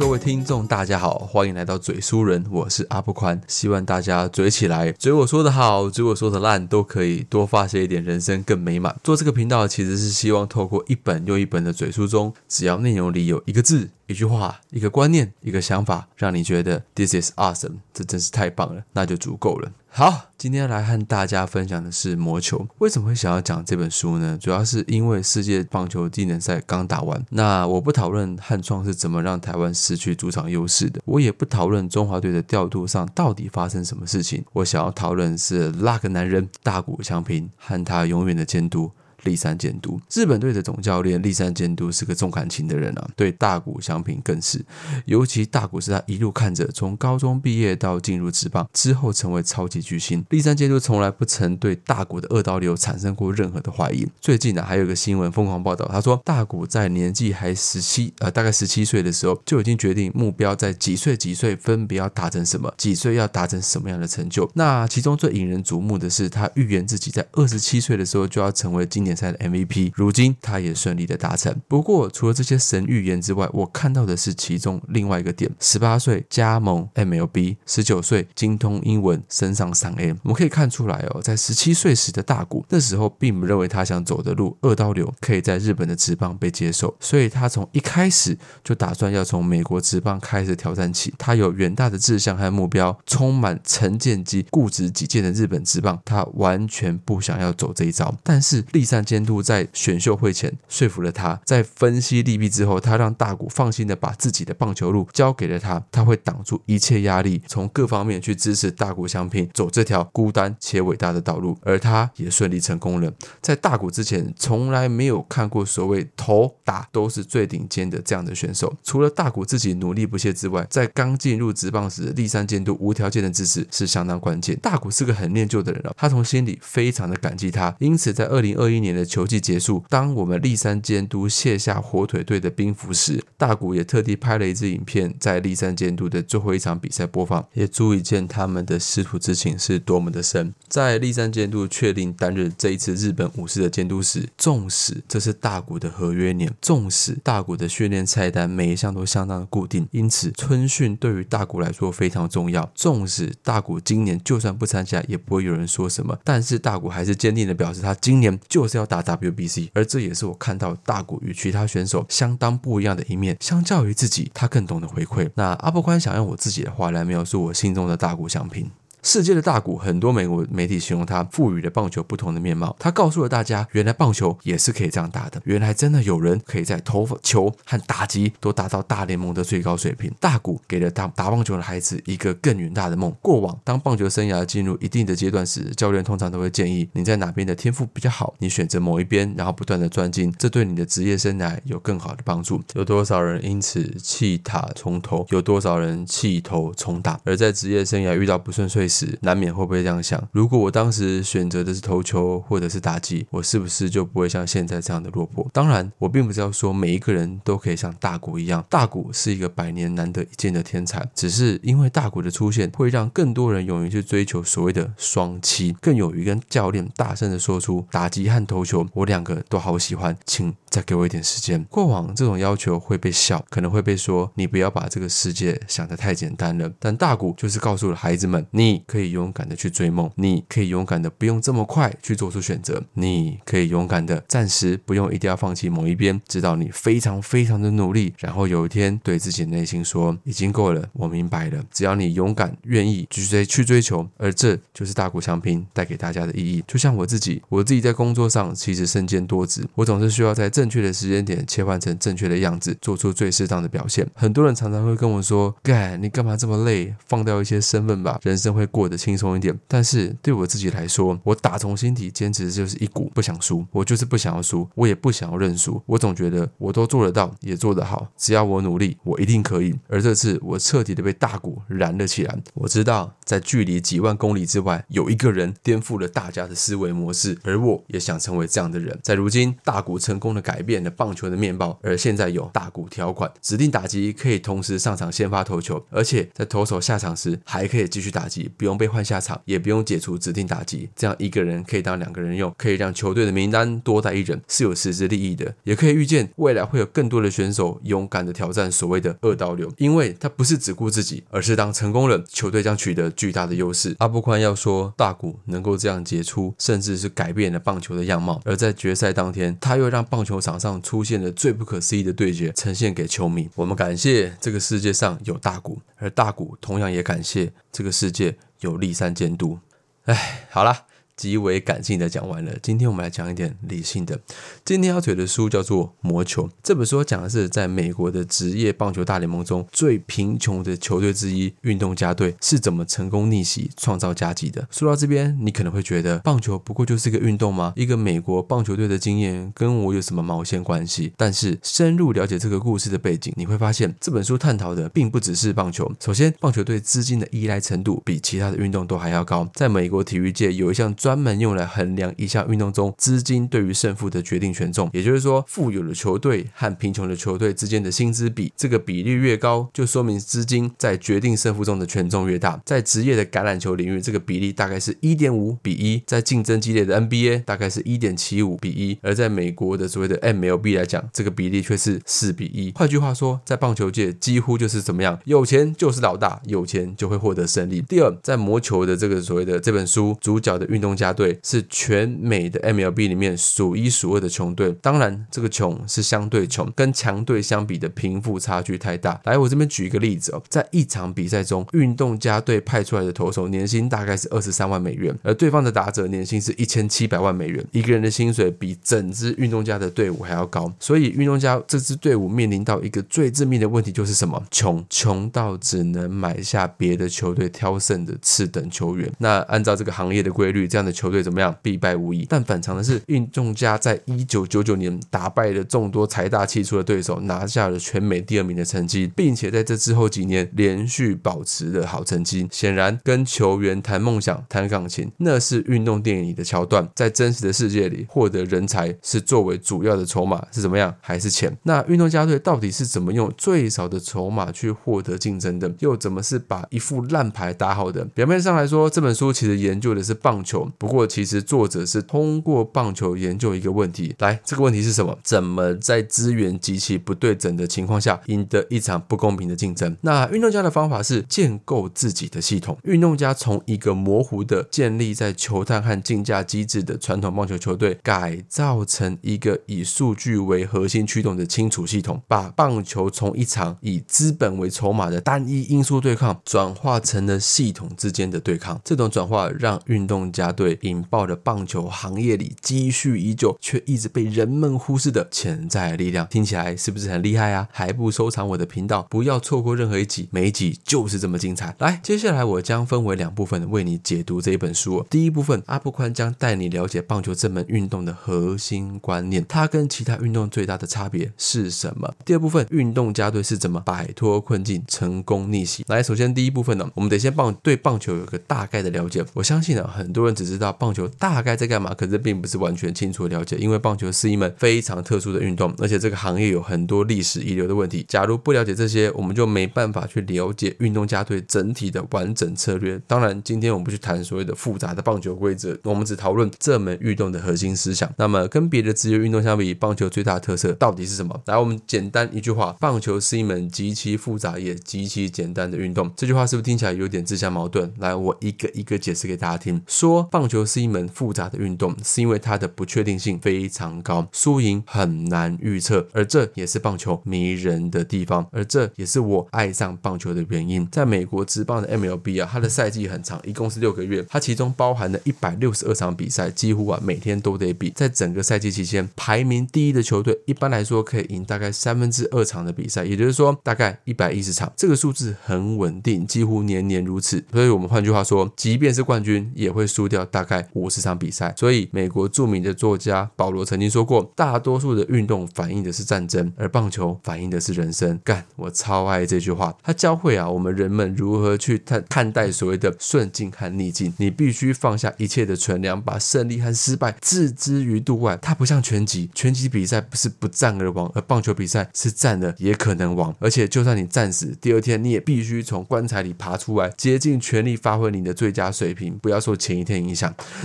各位听众，大家好，欢迎来到嘴书人，我是阿布宽，希望大家嘴起来，嘴我说的好，嘴我说的烂，都可以多发泄一点，人生更美满。做这个频道其实是希望透过一本又一本的嘴书中，只要内容里有一个字、一句话、一个观念、一个想法，让你觉得 this is awesome，这真是太棒了，那就足够了。好，今天来和大家分享的是魔球。为什么会想要讲这本书呢？主要是因为世界棒球技能赛刚打完。那我不讨论汉创是怎么让台湾失去主场优势的，我也不讨论中华队的调度上到底发生什么事情。我想要讨论是那个男人大谷翔平和他永远的监督。立山监督，日本队的总教练立山监督是个重感情的人啊，对大谷翔平更是。尤其大谷是他一路看着从高中毕业到进入职棒之后成为超级巨星，立山监督从来不曾对大谷的二刀流产生过任何的怀疑。最近呢，还有一个新闻疯狂报道，他说大谷在年纪还十七，呃，大概十七岁的时候就已经决定目标在几岁几岁分别要达成什么，几岁要达成什么样的成就。那其中最引人瞩目的是，他预言自己在二十七岁的时候就要成为今年。赛的 MVP，如今他也顺利的达成。不过，除了这些神预言之外，我看到的是其中另外一个点：十八岁加盟 MLB，十九岁精通英文，升上三 A。我们可以看出来哦，在十七岁时的大谷，那时候并不认为他想走的路二刀流可以在日本的职棒被接受，所以他从一开始就打算要从美国职棒开始挑战起。他有远大的志向和目标，充满成见及固执己见的日本职棒，他完全不想要走这一招。但是立山。监督在选秀会前说服了他，在分析利弊之后，他让大谷放心的把自己的棒球路交给了他，他会挡住一切压力，从各方面去支持大谷相拼走这条孤单且伟大的道路，而他也顺利成功了。在大谷之前，从来没有看过所谓头打都是最顶尖的这样的选手。除了大谷自己努力不懈之外，在刚进入职棒时，立山监督无条件的支持是相当关键。大谷是个很念旧的人了，他从心里非常的感激他，因此在二零二一年。的球季结束，当我们立山监督卸下火腿队的兵符时，大谷也特地拍了一支影片，在立山监督的最后一场比赛播放，也足以见他们的师徒之情是多么的深。在立山监督确定担任这一次日本武士的监督时，纵使这是大谷的合约年，纵使大谷的训练菜单每一项都相当的固定，因此春训对于大谷来说非常重要。纵使大谷今年就算不参加，也不会有人说什么，但是大谷还是坚定的表示，他今年就是要。要打 WBC，而这也是我看到大谷与其他选手相当不一样的一面。相较于自己，他更懂得回馈。那阿波宽想用我自己的话来描述我心中的大谷翔平。世界的大谷，很多美国媒体形容他赋予了棒球不同的面貌。他告诉了大家，原来棒球也是可以这样打的。原来真的有人可以在投球和打击都达到大联盟的最高水平。大谷给了打打棒球的孩子一个更远大的梦。过往，当棒球生涯进入一定的阶段时，教练通常都会建议你在哪边的天赋比较好，你选择某一边，然后不断的专精，这对你的职业生涯有更好的帮助。有多少人因此弃塔从头？有多少人弃头重打？而在职业生涯遇到不顺遂。时难免会不会这样想？如果我当时选择的是投球或者是打击，我是不是就不会像现在这样的落魄？当然，我并不是要说每一个人都可以像大谷一样。大谷是一个百年难得一见的天才，只是因为大谷的出现，会让更多人勇于去追求所谓的双七，更勇于跟教练大声的说出打击和投球，我两个都好喜欢，请再给我一点时间。过往这种要求会被笑，可能会被说你不要把这个世界想得太简单了。但大谷就是告诉了孩子们，你。可以勇敢的去追梦，你可以勇敢的不用这么快去做出选择，你可以勇敢的暂时不用一定要放弃某一边，直到你非常非常的努力，然后有一天对自己的内心说已经够了，我明白了。只要你勇敢愿意去追去追求，而这就是大谷翔平带给大家的意义。就像我自己，我自己在工作上其实身兼多职，我总是需要在正确的时间点切换成正确的样子，做出最适当的表现。很多人常常会跟我说：“干，你干嘛这么累？放掉一些身份吧，人生会过。”得轻松一点，但是对我自己来说，我打从心底坚持就是一股不想输，我就是不想要输，我也不想要认输。我总觉得我都做得到，也做得好，只要我努力，我一定可以。而这次我彻底的被大鼓燃了起来。我知道，在距离几万公里之外，有一个人颠覆了大家的思维模式，而我也想成为这样的人。在如今大鼓成功的改。变了棒球的面貌，而现在有大股条款，指定打击可以同时上场先发投球，而且在投手下场时还可以继续打击，不用被换下场，也不用解除指定打击，这样一个人可以当两个人用，可以让球队的名单多带一人，是有实质利益的，也可以预见未来会有更多的选手勇敢的挑战所谓的二刀流，因为他不是只顾自己，而是当成功了，球队将取得巨大的优势。阿布宽要说大谷能够这样杰出，甚至是改变了棒球的样貌，而在决赛当天，他又让棒球场上出现了最不可思议的对决，呈现给球迷。我们感谢这个世界上有大谷，而大谷同样也感谢这个世界有立三监督。哎，好了。极为感性的讲完了，今天我们来讲一点理性的。今天要推的书叫做《魔球》，这本书讲的是在美国的职业棒球大联盟中最贫穷的球队之一——运动家队是怎么成功逆袭、创造佳绩的。说到这边，你可能会觉得棒球不过就是个运动吗？一个美国棒球队的经验跟我有什么毛线关系？但是深入了解这个故事的背景，你会发现这本书探讨的并不只是棒球。首先，棒球对资金的依赖程度比其他的运动都还要高。在美国体育界有一项专专门用来衡量一项运动中资金对于胜负的决定权重，也就是说，富有的球队和贫穷的球队之间的薪资比，这个比例越高，就说明资金在决定胜负中的权重越大。在职业的橄榄球领域，这个比例大概是一点五比一；在竞争激烈的 NBA，大概是一点七五比一；而在美国的所谓的 MLB 来讲，这个比例却是四比一。换句话说，在棒球界几乎就是怎么样，有钱就是老大，有钱就会获得胜利。第二，在魔球的这个所谓的这本书主角的运动。家队是全美的 MLB 里面数一数二的穷队，当然这个穷是相对穷，跟强队相比的贫富差距太大。来，我这边举一个例子哦，在一场比赛中，运动家队派出来的投手年薪大概是二十三万美元，而对方的打者年薪是一千七百万美元，一个人的薪水比整支运动家的队伍还要高。所以运动家这支队伍面临到一个最致命的问题就是什么？穷，穷到只能买下别的球队挑剩的次等球员。那按照这个行业的规律，这样的。球队怎么样？必败无疑。但反常的是，运动家在一九九九年打败了众多财大气粗的对手，拿下了全美第二名的成绩，并且在这之后几年连续保持了好成绩。显然，跟球员谈梦想、谈钢琴，那是运动电影里的桥段。在真实的世界里，获得人才是作为主要的筹码是怎么样？还是钱？那运动家队到底是怎么用最少的筹码去获得竞争的？又怎么是把一副烂牌打好的？表面上来说，这本书其实研究的是棒球。不过，其实作者是通过棒球研究一个问题，来，这个问题是什么？怎么在资源极其不对等的情况下，赢得一场不公平的竞争？那运动家的方法是建构自己的系统。运动家从一个模糊的建立在球探和竞价机制的传统棒球球队，改造成一个以数据为核心驱动的清楚系统，把棒球从一场以资本为筹码的单一因素对抗，转化成了系统之间的对抗。这种转化让运动家对。引爆了棒球行业里积蓄已久却一直被人们忽视的潜在力量，听起来是不是很厉害啊？还不收藏我的频道，不要错过任何一集，每一集就是这么精彩。来，接下来我将分为两部分为你解读这一本书。第一部分，阿布宽将带你了解棒球这门运动的核心观念，它跟其他运动最大的差别是什么？第二部分，运动家队是怎么摆脱困境、成功逆袭？来，首先第一部分呢，我们得先棒对棒球有个大概的了解。我相信呢，很多人只是知道。棒球大概在干嘛？可是并不是完全清楚的了解，因为棒球是一门非常特殊的运动，而且这个行业有很多历史遗留的问题。假如不了解这些，我们就没办法去了解运动家队整体的完整策略。当然，今天我们不去谈所谓的复杂的棒球规则，我们只讨论这门运动的核心思想。那么，跟别的职业运动相比，棒球最大的特色到底是什么？来，我们简单一句话：棒球是一门极其复杂也极其简单的运动。这句话是不是听起来有点自相矛盾？来，我一个一个解释给大家听。说棒棒球。是一门复杂的运动，是因为它的不确定性非常高，输赢很难预测，而这也是棒球迷人的地方，而这也是我爱上棒球的原因。在美国职棒的 MLB 啊，它的赛季很长，一共是六个月，它其中包含了一百六十二场比赛，几乎啊每天都得比。在整个赛季期间，排名第一的球队一般来说可以赢大概三分之二场的比赛，也就是说大概一百一十场，这个数字很稳定，几乎年年如此。所以我们换句话说，即便是冠军，也会输掉大概五十场比赛。所以，美国著名的作家保罗曾经说过：“大多数的运动反映的是战争，而棒球反映的是人生。”干，我超爱这句话。他教会啊，我们人们如何去看看待所谓的顺境和逆境。你必须放下一切的存量，把胜利和失败置之于度外。它不像拳击，拳击比赛不是不战而亡，而棒球比赛是战了也可能亡。而且，就算你战死，第二天你也必须从棺材里爬出来，竭尽全力发挥你的最佳水平，不要受前一天影响。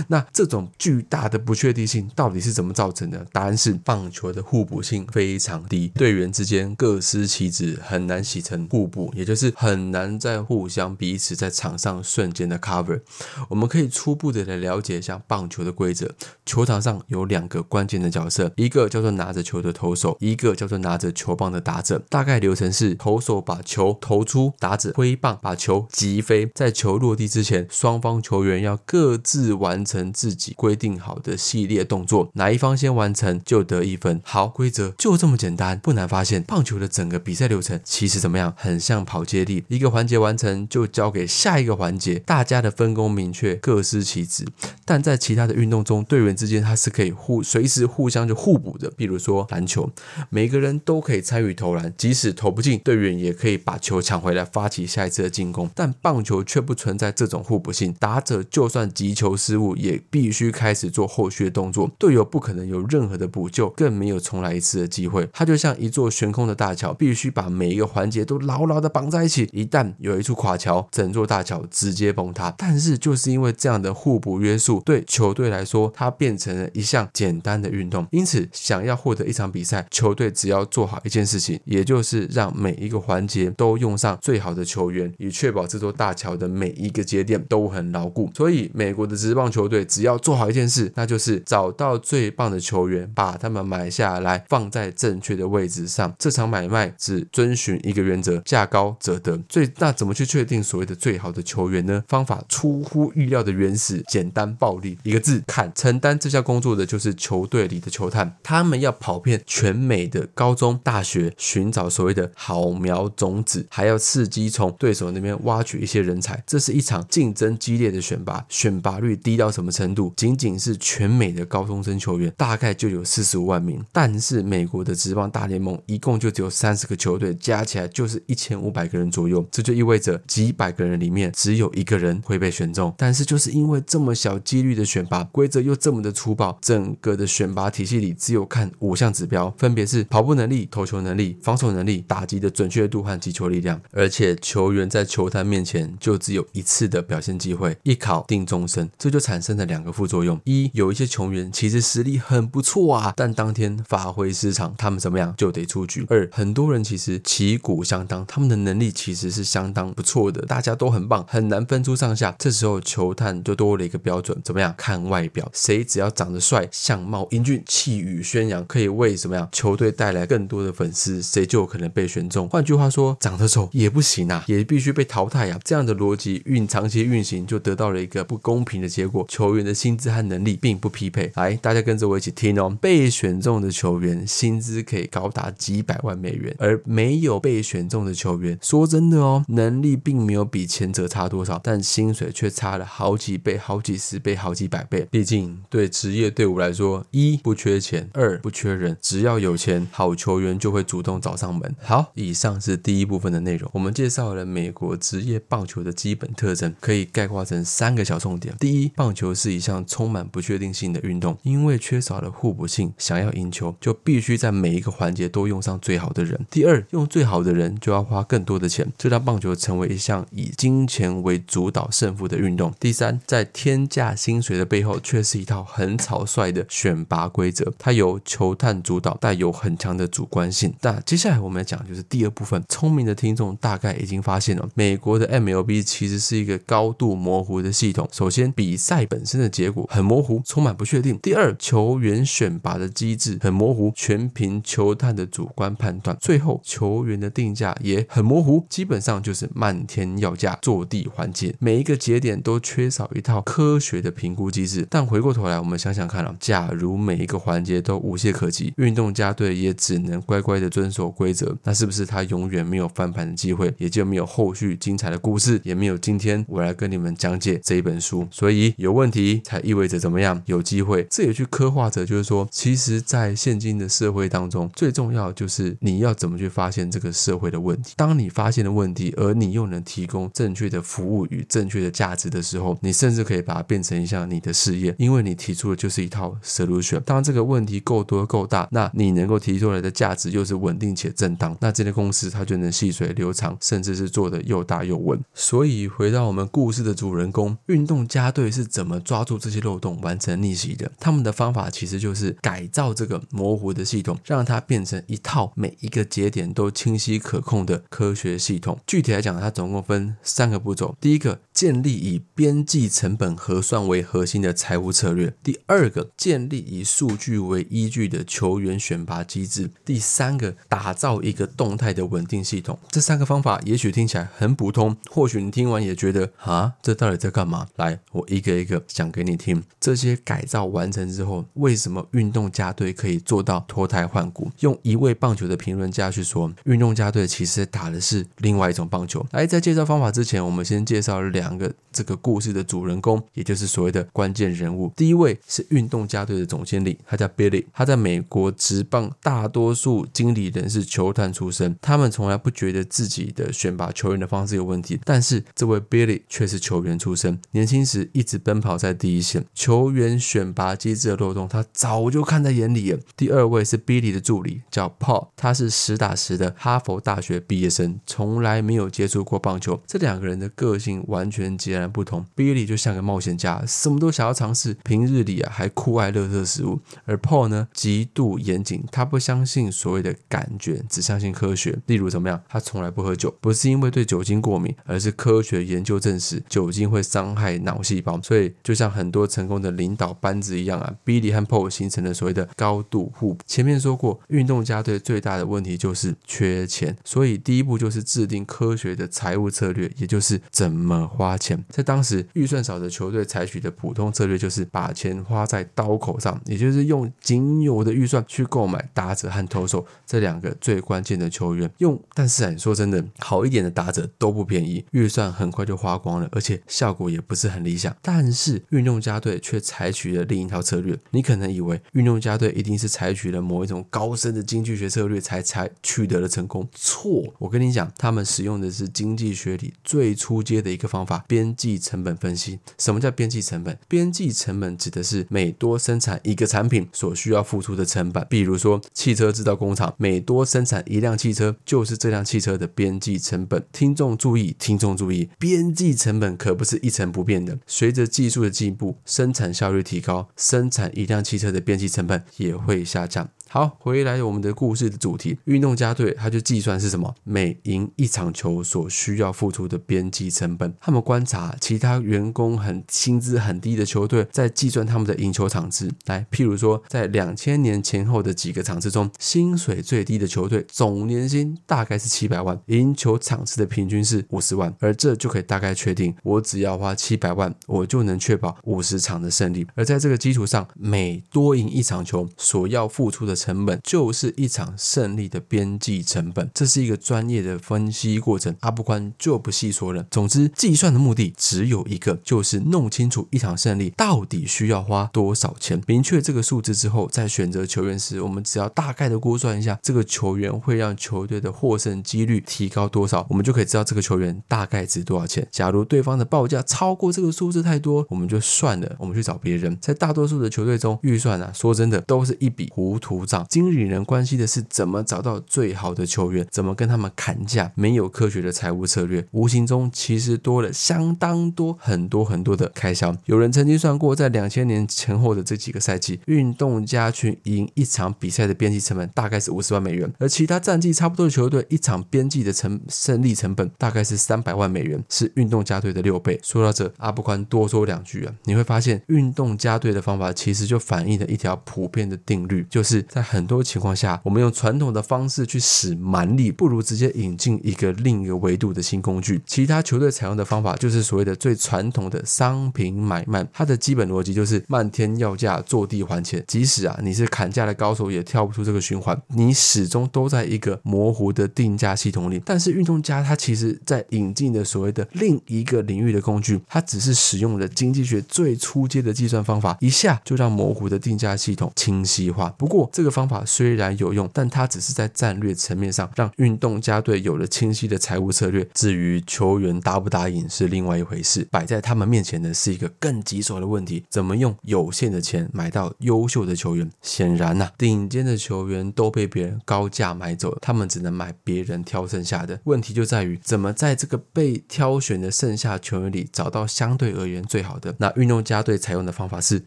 那这种巨大的不确定性到底是怎么造成的？答案是棒球的互补性非常低，队员之间各司其职，很难形成互补，也就是很难在互相彼此在场上瞬间的 cover。我们可以初步的来了解一下棒球的规则。球场上有两个关键的角色，一个叫做拿着球的投手，一个叫做拿着球棒的打者。大概流程是：投手把球投出，打者挥棒把球击飞。在球落地之前，双方球员要各自完成自己规定好的系列动作，哪一方先完成就得一分。好，规则就这么简单，不难发现，棒球的整个比赛流程其实怎么样？很像跑接力，一个环节完成就交给下一个环节，大家的分工明确，各司其职。但在其他的运动中，队员之间他是可以互随时互相就互补的。比如说篮球，每个人都可以参与投篮，即使投不进，队员也可以把球抢回来，发起下一次的进攻。但棒球却不存在这种互补性，打者就算击球失误，也必须开始做后续的动作，队友不可能有任何的补救，更没有重来一次的机会。它就像一座悬空的大桥，必须把每一个环节都牢牢的绑在一起，一旦有一处垮桥，整座大桥直接崩塌。但是就是因为这样的互补约束，对球队来说，它变成了一项简单的运动。因此，想要获得一场比赛，球队只要做好一件事情，也就是让每一个环节都用上最好的球员，以确保这座大桥的每一个节点都很牢固。所以，美国的职棒球队只要做好一件事，那就是找到最棒的球员，把他们买下来，放在正确的位置上。这场买卖只遵循一个原则：价高者得。最那怎么去确定所谓的最好的球员呢？方法出乎意料的原始、简单、暴力，一个字看。承担这项工作的就是球队里的球探，他们要跑遍全美的高中、大学，寻找所谓的好苗种子，还要伺机从对手那边挖取一些人才。这是一场竞争激烈的选拔，选拔率低到什么程度？仅仅是全美的高中生球员，大概就有四十五万名。但是美国的职棒大联盟一共就只有三十个球队，加起来就是一千五百个人左右。这就意味着几百个人里面只有一个人会被选中。但是就是因为这么小几率的选拔，规则又这么的粗暴，整个的选拔体系里只有看五项指标，分别是跑步能力、投球能力、防守能力、打击的准确度和击球力量。而且球员在球坛面前就只有一次的表现机会，一考定终身。这就产生了两个副作用：一，有一些球员其实实力很不错啊，但当天发挥失常，他们怎么样就得出局；二，很多人其实旗鼓相当，他们的能力其实是相当不错的，大家都很棒，很难分出上下。这时候球探就多了一个标准，怎么样看外表？谁只要长得帅、相貌英俊、气宇轩扬，可以为什么样球队带来更多的粉丝，谁就有可能被选中。换句话说，长得丑也不行啊，也必须被淘汰啊。这样的逻辑运长期运行，就得到了一个不公平的结果：球员的薪资和能力并不匹配。来，大家跟着我一起听哦。被选中的球员薪资可以高达几百万美元，而没有被选中的球员，说真的哦，能力并没有比前者差多少，但薪水却差了好几倍、好几十倍、好几百倍。毕竟对职业队伍来说，一不缺钱，二不缺人，只要有钱，好球员就会主动找上门。好，以上是第一部分的内容，我们介绍了美国职业棒球的基本特征，可以概括成三个小重点。第一，一棒球是一项充满不确定性的运动，因为缺少了互补性，想要赢球就必须在每一个环节都用上最好的人。第二，用最好的人就要花更多的钱，这让棒球成为一项以金钱为主导胜负的运动。第三，在天价薪水的背后，却是一套很草率的选拔规则，它由球探主导，带有很强的主观性。那接下来我们要讲就是第二部分，聪明的听众大概已经发现了，美国的 MLB 其实是一个高度模糊的系统。首先，比比赛本身的结果很模糊，充满不确定；第二，球员选拔的机制很模糊，全凭球探的主观判断；最后，球员的定价也很模糊，基本上就是漫天要价，坐地还价。每一个节点都缺少一套科学的评估机制。但回过头来，我们想想看啊，假如每一个环节都无懈可击，运动家队也只能乖乖的遵守规则，那是不是他永远没有翻盘的机会，也就没有后续精彩的故事，也没有今天我来跟你们讲解这一本书？所以。有问题才意味着怎么样有机会。这也去刻画着，就是说，其实，在现今的社会当中，最重要就是你要怎么去发现这个社会的问题。当你发现了问题，而你又能提供正确的服务与正确的价值的时候，你甚至可以把它变成一项你的事业，因为你提出的就是一套 solution。当这个问题够多够大，那你能够提出来的价值又是稳定且正当，那这间公司它就能细水流长，甚至是做的又大又稳。所以回到我们故事的主人公，运动家队是怎么抓住这些漏洞，完成逆袭的？他们的方法其实就是改造这个模糊的系统，让它变成一套每一个节点都清晰可控的科学系统。具体来讲，它总共分三个步骤：第一个，建立以边际成本核算为核心的财务策略；第二个，建立以数据为依据的球员选拔机制；第三个，打造一个动态的稳定系统。这三个方法也许听起来很普通，或许你听完也觉得啊，这到底在干嘛？来，我一个一个讲给你听。这些改造完成之后，为什么运动家队可以做到脱胎换骨？用一位棒球的评论家去说，运动家队其实打的是另外一种棒球。来，在介绍方法之前，我们先介绍两两个这个故事的主人公，也就是所谓的关键人物。第一位是运动家队的总经理，他叫 Billy，他在美国职棒大多数经理人是球探出身，他们从来不觉得自己的选拔球员的方式有问题，但是这位 Billy 却是球员出身，年轻时一直奔跑在第一线，球员选拔机制的漏洞他早就看在眼里了。第二位是 Billy 的助理，叫 Paul，他是实打实的哈佛大学毕业生，从来没有接触过棒球。这两个人的个性完全全截然不同。Billy 就像个冒险家，什么都想要尝试，平日里啊还酷爱乐色食物。而 Paul 呢，极度严谨，他不相信所谓的感觉，只相信科学。例如怎么样？他从来不喝酒，不是因为对酒精过敏，而是科学研究证实酒精会伤害脑细胞。所以就像很多成功的领导班子一样啊，Billy 和 Paul 形成了所谓的高度互补。前面说过，运动家队最大的问题就是缺钱，所以第一步就是制定科学的财务策略，也就是怎么花花钱。在当时预算少的球队采取的普通策略就是把钱花在刀口上，也就是用仅有的预算去购买打者和投手这两个最关键的球员。用，但是啊，说真的，好一点的打者都不便宜，预算很快就花光了，而且效果也不是很理想。但是运动家队却采取了另一套策略。你可能以为运动家队一定是采取了某一种高深的经济学策略才才取得了成功，错！我跟你讲，他们使用的是经济学里最初阶的一个方法——边际成本分析。什么叫边际成本？边际成本指的是每多生产一个产品所需要付出的成本。比如说，汽车制造工厂每多生产一辆汽车，就是这辆汽车的边际成本。听众注意，听众注意，边际成本可不是一成不变的。随着技术的进步，生产效率提高，生产一辆汽车的边际成本也会下降。好，回来我们的故事的主题，运动家队他就计算是什么？每赢一场球所需要付出的边际成本。他们观察其他员工很薪资很低的球队，在计算他们的赢球场次。来，譬如说，在两千年前后的几个场次中，薪水最低的球队总年薪大概是七百万，赢球场次的平均是五十万，而这就可以大概确定，我只要花七百万，我就能确保五十场的胜利。而在这个基础上，每多赢一场球所要付出的成成本就是一场胜利的边际成本，这是一个专业的分析过程，阿布宽就不细说了。总之，计算的目的只有一个，就是弄清楚一场胜利到底需要花多少钱。明确这个数字之后，在选择球员时，我们只要大概的估算一下，这个球员会让球队的获胜几率提高多少，我们就可以知道这个球员大概值多少钱。假如对方的报价超过这个数字太多，我们就算了，我们去找别人。在大多数的球队中，预算啊，说真的都是一笔糊涂经理人关心的是怎么找到最好的球员，怎么跟他们砍价。没有科学的财务策略，无形中其实多了相当多、很多很多的开销。有人曾经算过，在两千年前后的这几个赛季，运动家去赢一场比赛的边际成本大概是五十万美元，而其他战绩差不多的球队，一场边际的成胜利成本大概是三百万美元，是运动家队的六倍。说到这，阿布宽多说两句啊，你会发现运动家队的方法其实就反映了一条普遍的定律，就是在很多情况下，我们用传统的方式去使蛮力，不如直接引进一个另一个维度的新工具。其他球队采用的方法就是所谓的最传统的商品买卖，它的基本逻辑就是漫天要价，坐地还钱。即使啊你是砍价的高手，也跳不出这个循环，你始终都在一个模糊的定价系统里。但是运动家他其实在引进的所谓的另一个领域的工具，它只是使用了经济学最初阶的计算方法，一下就让模糊的定价系统清晰化。不过这这个方法虽然有用，但它只是在战略层面上让运动家队有了清晰的财务策略。至于球员答不答应是另外一回事，摆在他们面前的是一个更棘手的问题：怎么用有限的钱买到优秀的球员？显然呐，顶尖的球员都被别人高价买走了，他们只能买别人挑剩下的。问题就在于怎么在这个被挑选的剩下球员里找到相对而言最好的。那运动家队采用的方法是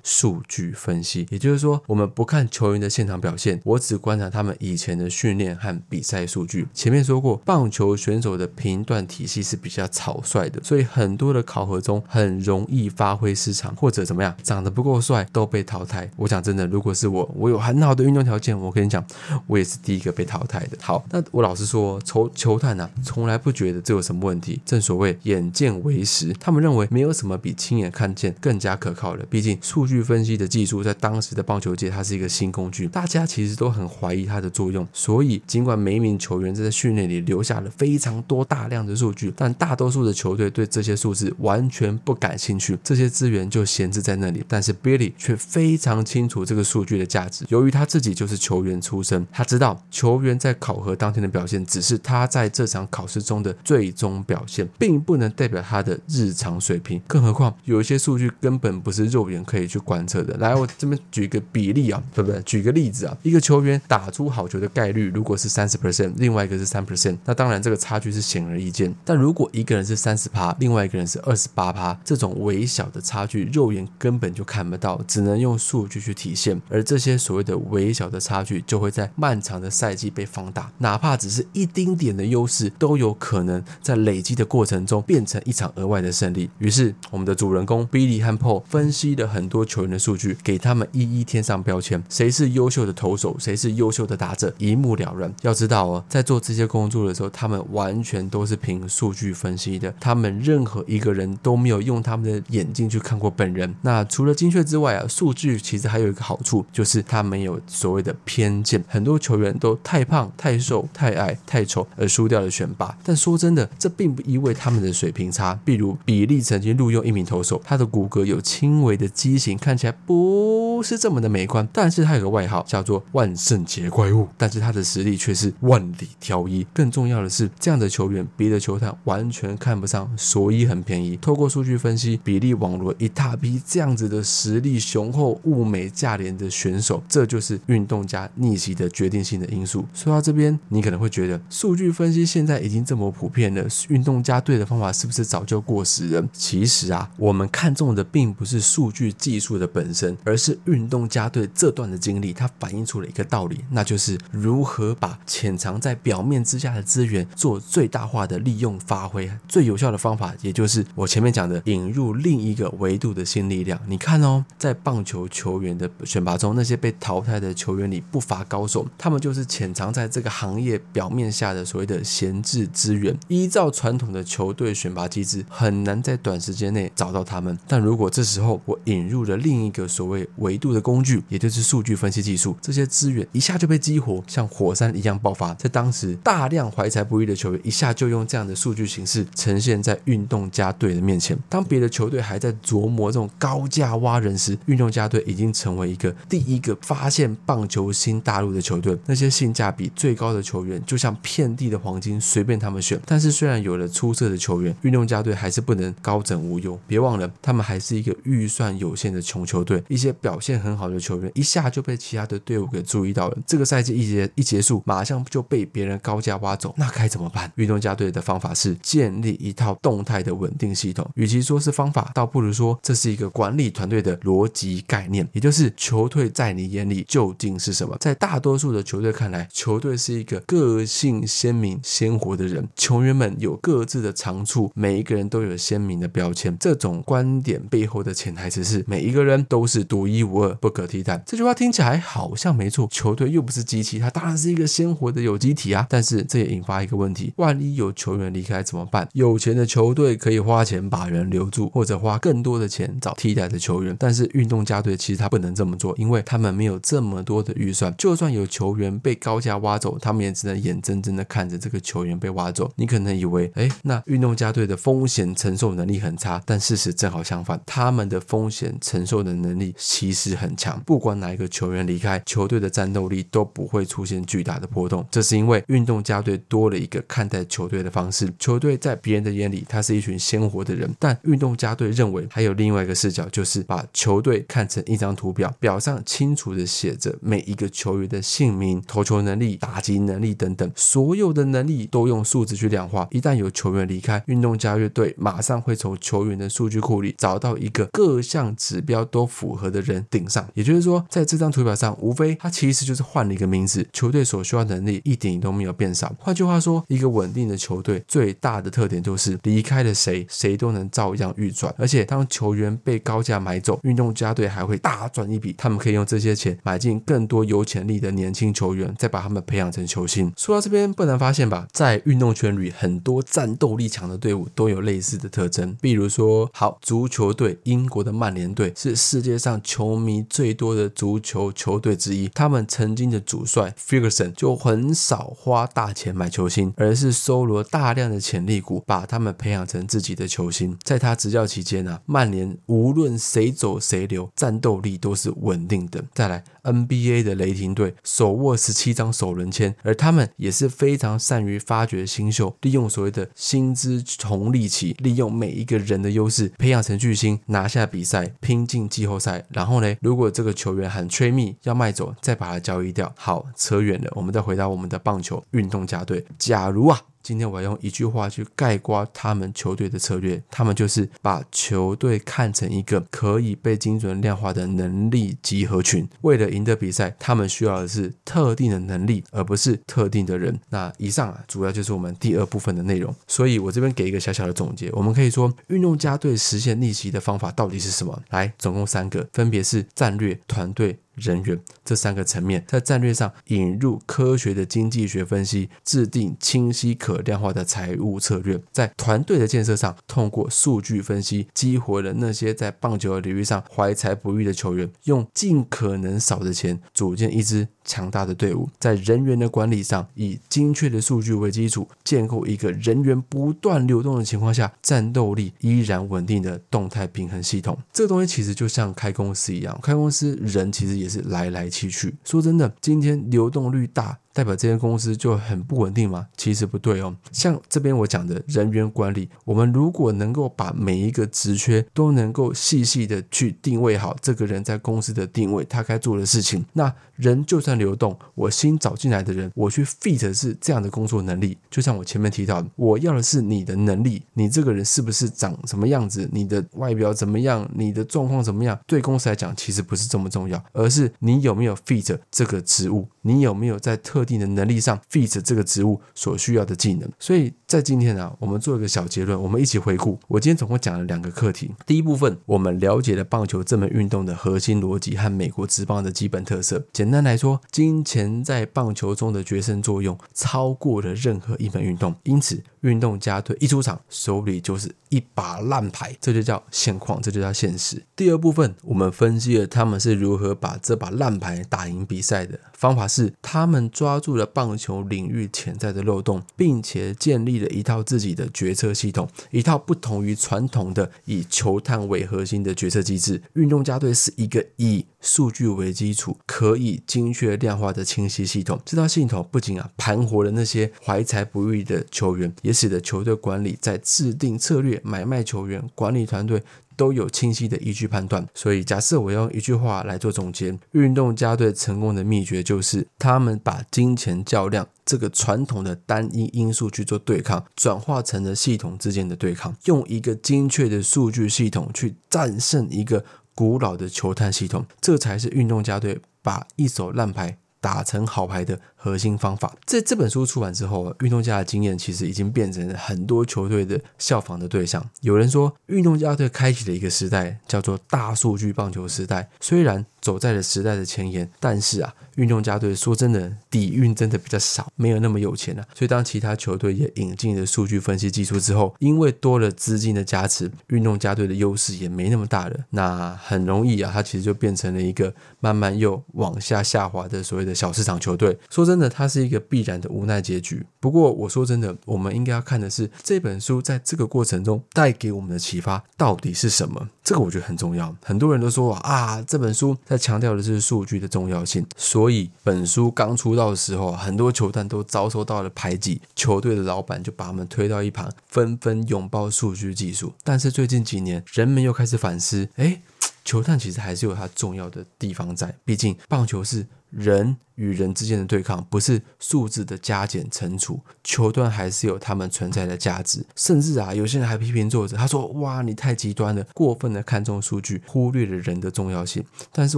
数据分析，也就是说，我们不看球员的现场表表现，我只观察他们以前的训练和比赛数据。前面说过，棒球选手的评断体系是比较草率的，所以很多的考核中很容易发挥失常，或者怎么样，长得不够帅都被淘汰。我讲真的，如果是我，我有很好的运动条件，我跟你讲，我也是第一个被淘汰的。好，那我老实说，球球探呢，从来不觉得这有什么问题。正所谓眼见为实，他们认为没有什么比亲眼看见更加可靠的。毕竟数据分析的技术在当时的棒球界，它是一个新工具，大家其实都很怀疑它的作用。所以，尽管每一名球员在训练里留下了非常多大量的数据，但大多数的球队对这些数字完全不感兴趣，这些资源就闲置在那里。但是 Billy 却非常清楚这个数据的价值。由于他自己就是球员出身，他知道球员在考核当天的表现只是他在这场考试中的最终表现，并不能代表他的日常水平。更何况有一些数据根本不是肉眼可以去观测的。来，我这边举个比例啊，对不对？举个例子啊，一个球员打出好球的概率如果是三十 percent，另外一个是三 percent，那当然这个差距是显而易见。但如果一个人是三十趴，另外一个人是二十八趴，这种微小的差距，肉眼根本就看不到，只能用数据去体现。而这些所谓的微小的差距，就会在漫长的赛季被放大，哪怕只是一丁点的优势，都有可能在累积的过程中变成一场额外的胜利。于是，我们的主人公 Billy 和 Paul 分析了很多球员的数据，给他们一一添上标签，谁是优秀的投手，谁是优秀的打者，一目了然。要知道哦，在做这些工作的时候，他们完全都是凭数据分析的，他们任何一个人都没有用他们的眼睛去看过本人。那除了精确之外啊，数据其实还有一个好处，就是它没有所谓的偏见。很多球员都太胖、太瘦、太矮、太丑而输掉了选拔。但说真的，这并不意味他们的水平差。比如比利曾经录用一名投手，他的骨骼有轻微的畸形，看起来不是这么的美观。但是他有个外号叫“万圣节怪物”，但是他的实力却是万里挑一。更重要的是，这样的球员别的球探完全看不上，所以很便宜。透过数据分析，比利网罗一大批这样子的实力雄厚、物美价廉的选手，这就是运动家逆袭的决定性的因素。说到这边，你可能会觉得数据分析现在已经这么普遍了，运动家队的方法是不是早就过时了？其实啊，我们看中的并不是数据技术的本身，而是运动家队这段的经历，它反反映出了一个道理，那就是如何把潜藏在表面之下的资源做最大化的利用发挥。最有效的方法，也就是我前面讲的引入另一个维度的新力量。你看哦，在棒球球员的选拔中，那些被淘汰的球员里不乏高手，他们就是潜藏在这个行业表面下的所谓的闲置资源。依照传统的球队选拔机制，很难在短时间内找到他们。但如果这时候我引入了另一个所谓维度的工具，也就是数据分析技术，这些资源一下就被激活，像火山一样爆发。在当时，大量怀才不遇的球员一下就用这样的数据形式呈现在运动家队的面前。当别的球队还在琢磨这种高价挖人时，运动家队已经成为一个第一个发现棒球新大陆的球队。那些性价比最高的球员，就像遍地的黄金，随便他们选。但是虽然有了出色的球员，运动家队还是不能高枕无忧。别忘了，他们还是一个预算有限的穷球队。一些表现很好的球员，一下就被其他的队伍给注意到了。这个赛季一结一结束，马上就被别人高价挖走，那该怎么办？运动家队的方法是建立一套动态的稳定系统。与其说是方法，倒不如说这是一个管理团队的逻辑概念，也就是球队在你眼里究竟是什么？在大多数的球队看来，球队是一个个性鲜明、鲜活的人，球员们有各自的长处，每一个人都有鲜明的标签。这种观点背后的潜台词是，每一个人都是独一无二、不可替代。这句话听起来好像没错，球队又不是机器，它当然是一个鲜活的有机体啊。但是这也引发一个问题：万一有球员离开怎么办？有钱的球队可以花钱把人留住，或者花更多的钱找替代的球员。但是运动家队其实他不能这么做，因为他们没有这么多的预算。就算有球员被高价挖走，他们也只能眼睁睁的看着这个球员被挖走。你可能以为，哎，那运动家队的风险承受能力很差，但事实正好相反，他们的风险承受的能力其实很强。不管哪一个球员离开，球队的战斗力都不会出现巨大的波动。这是因为运动家队多了一个看待球队的方式。球队在别人的眼里，他是一群鲜活的人，但运动家队认为还有另外一个视角，就是把球队看成一张图表，表上清楚的写着每一个球员的姓名、投球能力、打击能力等等，所有的能力都用数字去量化。一旦有球员离开，运动家乐队马上会从球员的数据库里找到一个各项指标都符合的人顶上。也就是说，在这张图表上，无非他其实就是换了一个名字，球队所需要能力一点都没有变少。换句话说，一个稳定的球队最大的特点就是离开了谁，谁都能照样运转。而且当球员被高价买走，运动家队还会大赚一笔，他们可以用这些钱买进更多有潜力的年轻球员，再把他们培养成球星。说到这边，不难发现吧，在运动圈里，很多战斗力强的队伍都有类似的特征。比如说，好足球队，英国的曼联队是世界上球迷最多的足球球队之一。他们曾经的主帅 Ferguson 就很少花大钱买球星，而是收罗大量的潜力股，把他们培养成自己的球星。在他执教期间呢，曼联无论谁走谁留，战斗力都是稳定的。再来。NBA 的雷霆队手握十七张首轮签，而他们也是非常善于发掘新秀，利用所谓的薪资红利期，利用每一个人的优势培养成巨星，拿下比赛，拼进季后赛。然后呢，如果这个球员很吹密要卖走，再把他交易掉。好，扯远了，我们再回到我们的棒球运动家队。假如啊。今天我要用一句话去概括他们球队的策略，他们就是把球队看成一个可以被精准量化的能力集合群。为了赢得比赛，他们需要的是特定的能力，而不是特定的人。那以上啊，主要就是我们第二部分的内容。所以我这边给一个小小的总结，我们可以说，运动家队实现逆袭的方法到底是什么？来，总共三个，分别是战略、团队。人员这三个层面，在战略上引入科学的经济学分析，制定清晰可量化的财务策略；在团队的建设上，通过数据分析，激活了那些在棒球领域上怀才不遇的球员，用尽可能少的钱组建一支强大的队伍；在人员的管理上，以精确的数据为基础，建构一个人员不断流动的情况下，战斗力依然稳定的动态平衡系统。这个东西其实就像开公司一样，开公司人其实也。是来来去去。说真的，今天流动率大。代表这间公司就很不稳定吗？其实不对哦。像这边我讲的人员管理，我们如果能够把每一个职缺都能够细细的去定位好这个人在公司的定位，他该做的事情，那人就算流动，我新找进来的人，我去 fit 是这样的工作能力。就像我前面提到的，我要的是你的能力，你这个人是不是长什么样子，你的外表怎么样，你的状况怎么样，对公司来讲其实不是这么重要，而是你有没有 fit 这个职务，你有没有在特特定的能力上，fit 这个职务所需要的技能。所以在今天啊，我们做一个小结论，我们一起回顾。我今天总共讲了两个课题。第一部分，我们了解了棒球这门运动的核心逻辑和美国职棒的基本特色。简单来说，金钱在棒球中的决胜作用超过了任何一门运动。因此，运动家队一出场，手里就是一把烂牌，这就叫现况，这就叫现实。第二部分，我们分析了他们是如何把这把烂牌打赢比赛的方法是，他们抓。抓住了棒球领域潜在的漏洞，并且建立了一套自己的决策系统，一套不同于传统的以球探为核心的决策机制。运动家队是一个以数据为基础、可以精确量化的清晰系统。这套系统不仅啊盘活了那些怀才不遇的球员，也使得球队管理在制定策略、买卖球员、管理团队。都有清晰的依据判断，所以假设我用一句话来做总结，运动家队成功的秘诀就是他们把金钱较量这个传统的单一因素去做对抗，转化成了系统之间的对抗，用一个精确的数据系统去战胜一个古老的球探系统，这才是运动家队把一手烂牌打成好牌的核心方法。这这本书出版之后，运动家的经验其实已经变成了很多球队的效仿的对象。有人说，运动家队开启了一个时代，叫做大数据棒球时代。虽然走在了时代的前沿，但是啊，运动家队说真的底蕴真的比较少，没有那么有钱啊。所以当其他球队也引进了数据分析技术之后，因为多了资金的加持，运动家队的优势也没那么大了。那很容易啊，它其实就变成了一个慢慢又往下下滑的所谓的小市场球队。说真的，它是一个必然的无奈结局。不过我说真的，我们应该要看的是这本书在这个过程中带给我们的启发到底是什么。这个我觉得很重要。很多人都说啊，这本书在强调的是数据的重要性。所以本书刚出道的时候，很多球探都遭受到了排挤，球队的老板就把他们推到一旁，纷纷拥抱数据技术。但是最近几年，人们又开始反思，哎。球探其实还是有它重要的地方在，毕竟棒球是人与人之间的对抗，不是数字的加减乘除。球段还是有他们存在的价值，甚至啊，有些人还批评作者，他说：“哇，你太极端了，过分的看重数据，忽略了人的重要性。”但是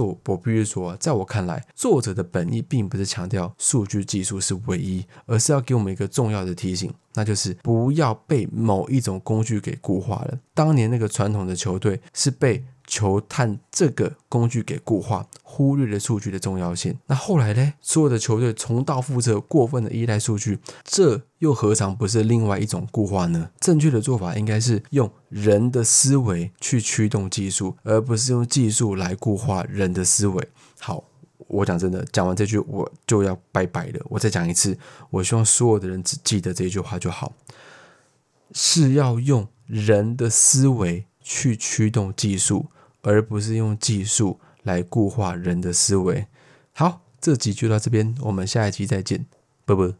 我我必须说，在我看来，作者的本意并不是强调数据技术是唯一，而是要给我们一个重要的提醒，那就是不要被某一种工具给固化了。当年那个传统的球队是被。球探这个工具给固化，忽略了数据的重要性。那后来呢？所有的球队重蹈覆辙，过分的依赖数据，这又何尝不是另外一种固化呢？正确的做法应该是用人的思维去驱动技术，而不是用技术来固化人的思维。好，我讲真的，讲完这句我就要拜拜了。我再讲一次，我希望所有的人只记得这句话就好，是要用人的思维。去驱动技术，而不是用技术来固化人的思维。好，这集就到这边，我们下一期再见，拜拜。